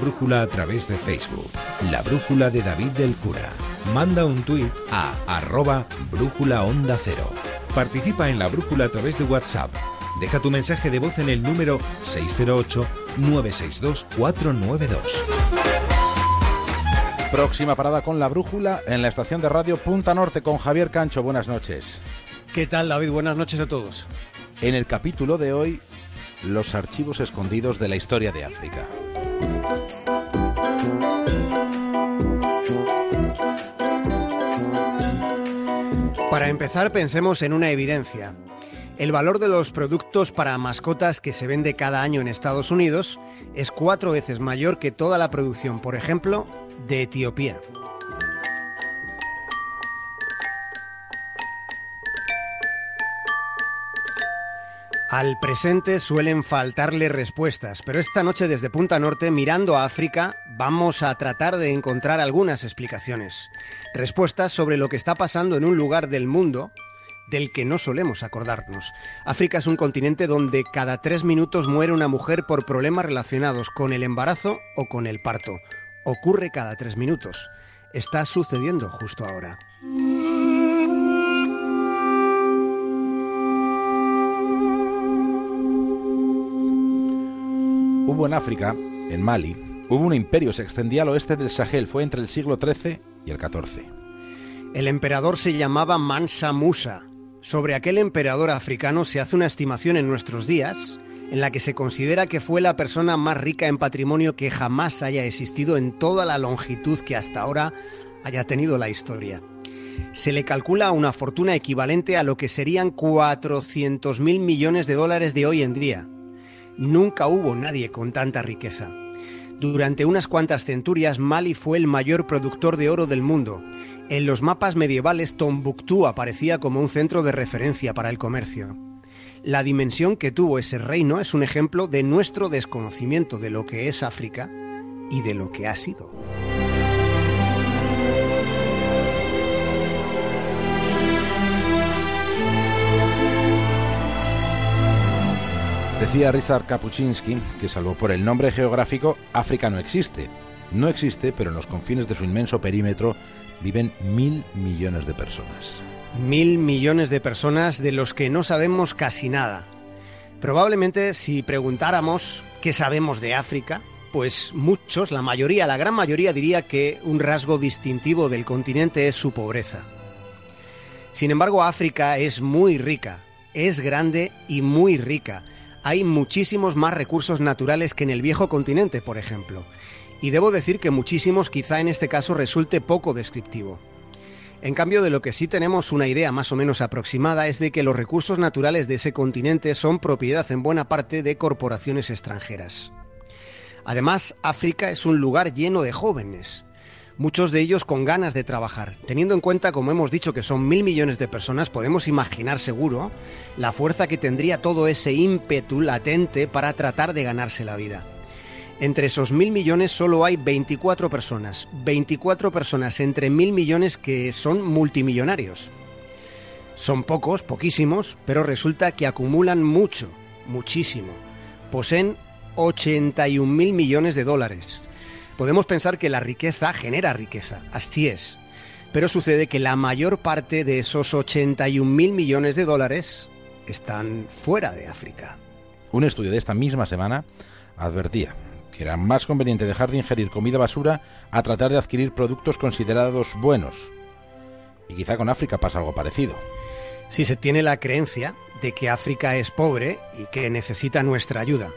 brújula a través de Facebook. La brújula de David del Cura. Manda un tuit a arroba brújula onda cero. Participa en la brújula a través de WhatsApp. Deja tu mensaje de voz en el número 608-962-492. Próxima parada con la brújula en la estación de radio Punta Norte con Javier Cancho. Buenas noches. ¿Qué tal David? Buenas noches a todos. En el capítulo de hoy, los archivos escondidos de la historia de África. Para empezar, pensemos en una evidencia. El valor de los productos para mascotas que se vende cada año en Estados Unidos es cuatro veces mayor que toda la producción, por ejemplo, de Etiopía. Al presente suelen faltarle respuestas, pero esta noche desde Punta Norte, mirando a África, vamos a tratar de encontrar algunas explicaciones. Respuestas sobre lo que está pasando en un lugar del mundo del que no solemos acordarnos. África es un continente donde cada tres minutos muere una mujer por problemas relacionados con el embarazo o con el parto. Ocurre cada tres minutos. Está sucediendo justo ahora. Hubo en África, en Mali, hubo un imperio, se extendía al oeste del Sahel, fue entre el siglo XIII y el XIV. El emperador se llamaba Mansa Musa. Sobre aquel emperador africano se hace una estimación en nuestros días en la que se considera que fue la persona más rica en patrimonio que jamás haya existido en toda la longitud que hasta ahora haya tenido la historia. Se le calcula una fortuna equivalente a lo que serían 400.000 millones de dólares de hoy en día. Nunca hubo nadie con tanta riqueza. Durante unas cuantas centurias, Mali fue el mayor productor de oro del mundo. En los mapas medievales, Tombuctú aparecía como un centro de referencia para el comercio. La dimensión que tuvo ese reino es un ejemplo de nuestro desconocimiento de lo que es África y de lo que ha sido. Decía Ryszard Kapuczynski que, salvo por el nombre geográfico, África no existe. No existe, pero en los confines de su inmenso perímetro viven mil millones de personas. Mil millones de personas de los que no sabemos casi nada. Probablemente si preguntáramos qué sabemos de África, pues muchos, la mayoría, la gran mayoría diría que un rasgo distintivo del continente es su pobreza. Sin embargo, África es muy rica, es grande y muy rica hay muchísimos más recursos naturales que en el viejo continente, por ejemplo. Y debo decir que muchísimos quizá en este caso resulte poco descriptivo. En cambio, de lo que sí tenemos una idea más o menos aproximada es de que los recursos naturales de ese continente son propiedad en buena parte de corporaciones extranjeras. Además, África es un lugar lleno de jóvenes, muchos de ellos con ganas de trabajar. Teniendo en cuenta, como hemos dicho, que son mil millones de personas, podemos imaginar seguro la fuerza que tendría todo ese ímpetu latente para tratar de ganarse la vida. Entre esos mil millones solo hay 24 personas, 24 personas entre mil millones que son multimillonarios. Son pocos, poquísimos, pero resulta que acumulan mucho, muchísimo. Poseen 81 mil millones de dólares, Podemos pensar que la riqueza genera riqueza, así es. Pero sucede que la mayor parte de esos 81 mil millones de dólares están fuera de África. Un estudio de esta misma semana advertía que era más conveniente dejar de ingerir comida basura a tratar de adquirir productos considerados buenos. Y quizá con África pasa algo parecido. Si se tiene la creencia de que África es pobre y que necesita nuestra ayuda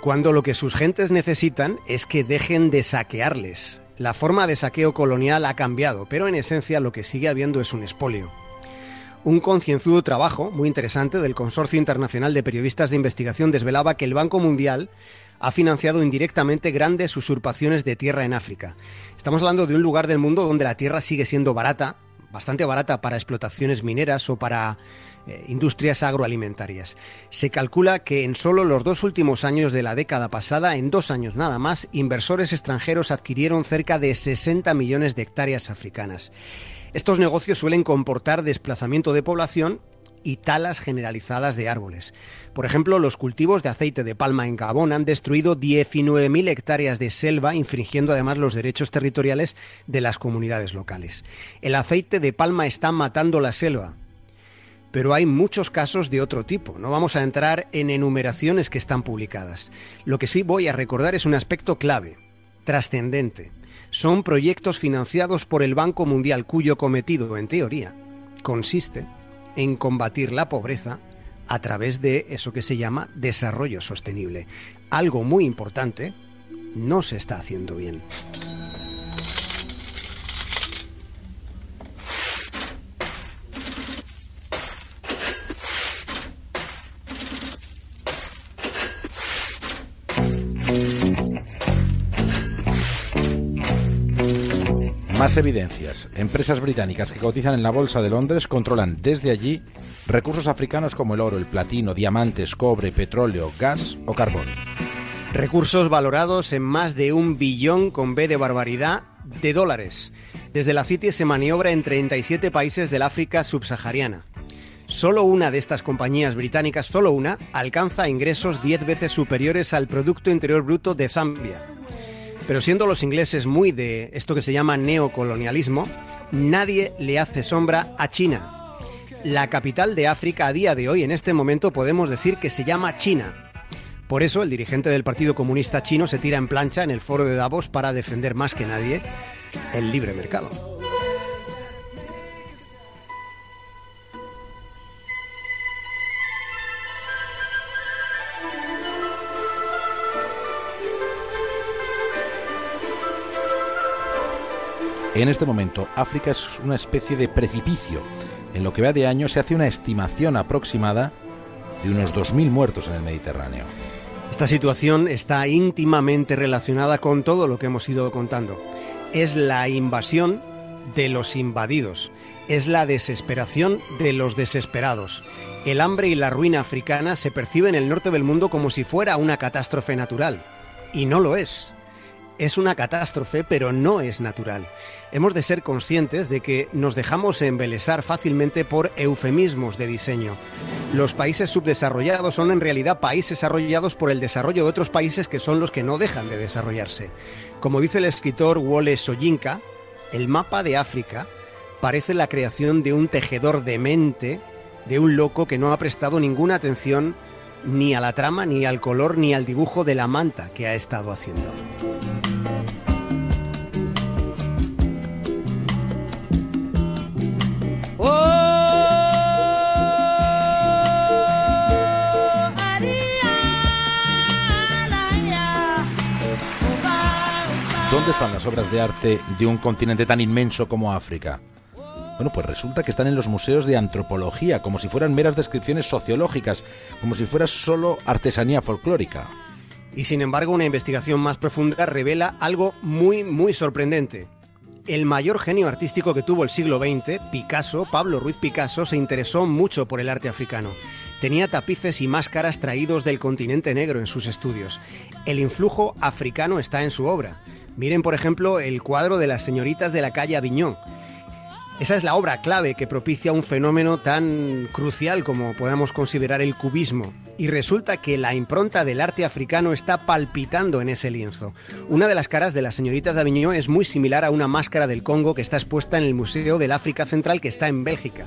cuando lo que sus gentes necesitan es que dejen de saquearles. La forma de saqueo colonial ha cambiado, pero en esencia lo que sigue habiendo es un espolio. Un concienzudo trabajo muy interesante del Consorcio Internacional de Periodistas de Investigación desvelaba que el Banco Mundial ha financiado indirectamente grandes usurpaciones de tierra en África. Estamos hablando de un lugar del mundo donde la tierra sigue siendo barata, bastante barata para explotaciones mineras o para eh, industrias agroalimentarias. Se calcula que en solo los dos últimos años de la década pasada, en dos años nada más, inversores extranjeros adquirieron cerca de 60 millones de hectáreas africanas. Estos negocios suelen comportar desplazamiento de población y talas generalizadas de árboles. Por ejemplo, los cultivos de aceite de palma en Gabón han destruido 19.000 hectáreas de selva, infringiendo además los derechos territoriales de las comunidades locales. El aceite de palma está matando la selva, pero hay muchos casos de otro tipo. No vamos a entrar en enumeraciones que están publicadas. Lo que sí voy a recordar es un aspecto clave, trascendente. Son proyectos financiados por el Banco Mundial cuyo cometido, en teoría, consiste en combatir la pobreza a través de eso que se llama desarrollo sostenible. Algo muy importante no se está haciendo bien. Más evidencias. Empresas británicas que cotizan en la Bolsa de Londres controlan desde allí recursos africanos como el oro, el platino, diamantes, cobre, petróleo, gas o carbón. Recursos valorados en más de un billón con B de barbaridad de dólares. Desde la City se maniobra en 37 países del África subsahariana. Solo una de estas compañías británicas, solo una, alcanza ingresos 10 veces superiores al Producto Interior Bruto de Zambia. Pero siendo los ingleses muy de esto que se llama neocolonialismo, nadie le hace sombra a China. La capital de África a día de hoy, en este momento, podemos decir que se llama China. Por eso el dirigente del Partido Comunista Chino se tira en plancha en el foro de Davos para defender más que nadie el libre mercado. En este momento, África es una especie de precipicio. En lo que va de año se hace una estimación aproximada de unos 2.000 muertos en el Mediterráneo. Esta situación está íntimamente relacionada con todo lo que hemos ido contando. Es la invasión de los invadidos, es la desesperación de los desesperados. El hambre y la ruina africana se perciben en el norte del mundo como si fuera una catástrofe natural. Y no lo es es una catástrofe, pero no es natural. Hemos de ser conscientes de que nos dejamos embelesar fácilmente por eufemismos de diseño. Los países subdesarrollados son en realidad países desarrollados por el desarrollo de otros países que son los que no dejan de desarrollarse. Como dice el escritor Wole Soyinka, el mapa de África parece la creación de un tejedor de mente, de un loco que no ha prestado ninguna atención ni a la trama, ni al color, ni al dibujo de la manta que ha estado haciendo. ¿Dónde están las obras de arte de un continente tan inmenso como África? Bueno, pues resulta que están en los museos de antropología, como si fueran meras descripciones sociológicas, como si fuera solo artesanía folclórica. Y sin embargo, una investigación más profunda revela algo muy, muy sorprendente. El mayor genio artístico que tuvo el siglo XX, Picasso, Pablo Ruiz Picasso, se interesó mucho por el arte africano. Tenía tapices y máscaras traídos del continente negro en sus estudios. El influjo africano está en su obra. Miren, por ejemplo, el cuadro de las señoritas de la calle Aviñón. Esa es la obra clave que propicia un fenómeno tan crucial como podamos considerar el cubismo. Y resulta que la impronta del arte africano está palpitando en ese lienzo. Una de las caras de las señoritas de Aviñón es muy similar a una máscara del Congo que está expuesta en el Museo del África Central que está en Bélgica.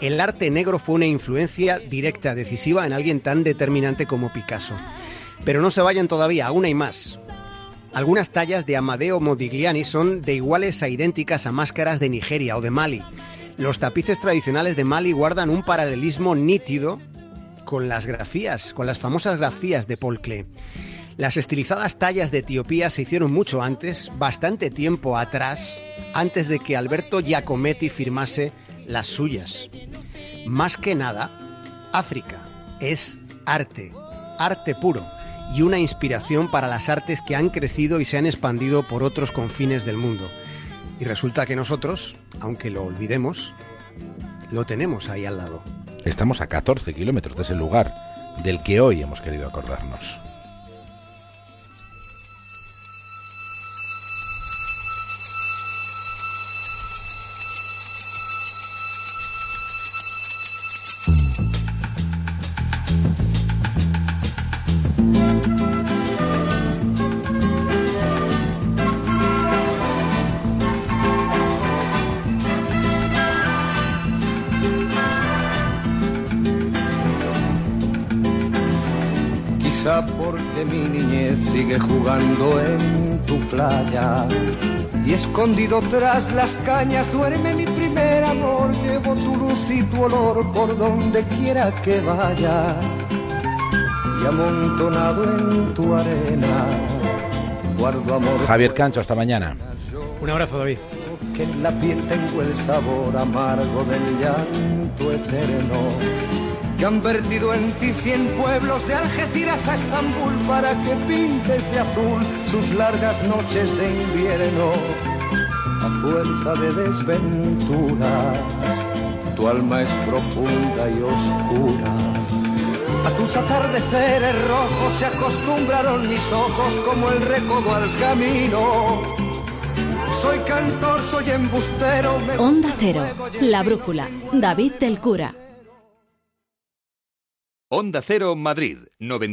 El arte negro fue una influencia directa, decisiva en alguien tan determinante como Picasso. Pero no se vayan todavía, aún hay más. Algunas tallas de Amadeo Modigliani son de iguales a idénticas a máscaras de Nigeria o de Mali. Los tapices tradicionales de Mali guardan un paralelismo nítido con las grafías, con las famosas grafías de Paul Klee. Las estilizadas tallas de Etiopía se hicieron mucho antes, bastante tiempo atrás, antes de que Alberto Giacometti firmase las suyas. Más que nada, África es arte, arte puro y una inspiración para las artes que han crecido y se han expandido por otros confines del mundo. Y resulta que nosotros, aunque lo olvidemos, lo tenemos ahí al lado. Estamos a 14 kilómetros de ese lugar del que hoy hemos querido acordarnos. De mi niñez sigue jugando en tu playa. Y escondido tras las cañas duerme mi primer amor. Llevo tu luz y tu olor por donde quiera que vaya. Y amontonado en tu arena, guardo amor. Javier Cancho, hasta mañana. Un abrazo, David. Que en la piel tengo el sabor amargo del llanto eterno que han vertido en ti cien pueblos de Algeciras a Estambul para que pintes de azul sus largas noches de invierno. A fuerza de desventuras, tu alma es profunda y oscura. A tus atardeceres rojos se acostumbraron mis ojos como el recodo al camino. Soy cantor, soy embustero. me Onda Cero, La. Brújula, David del Cura. Onda Cero Madrid,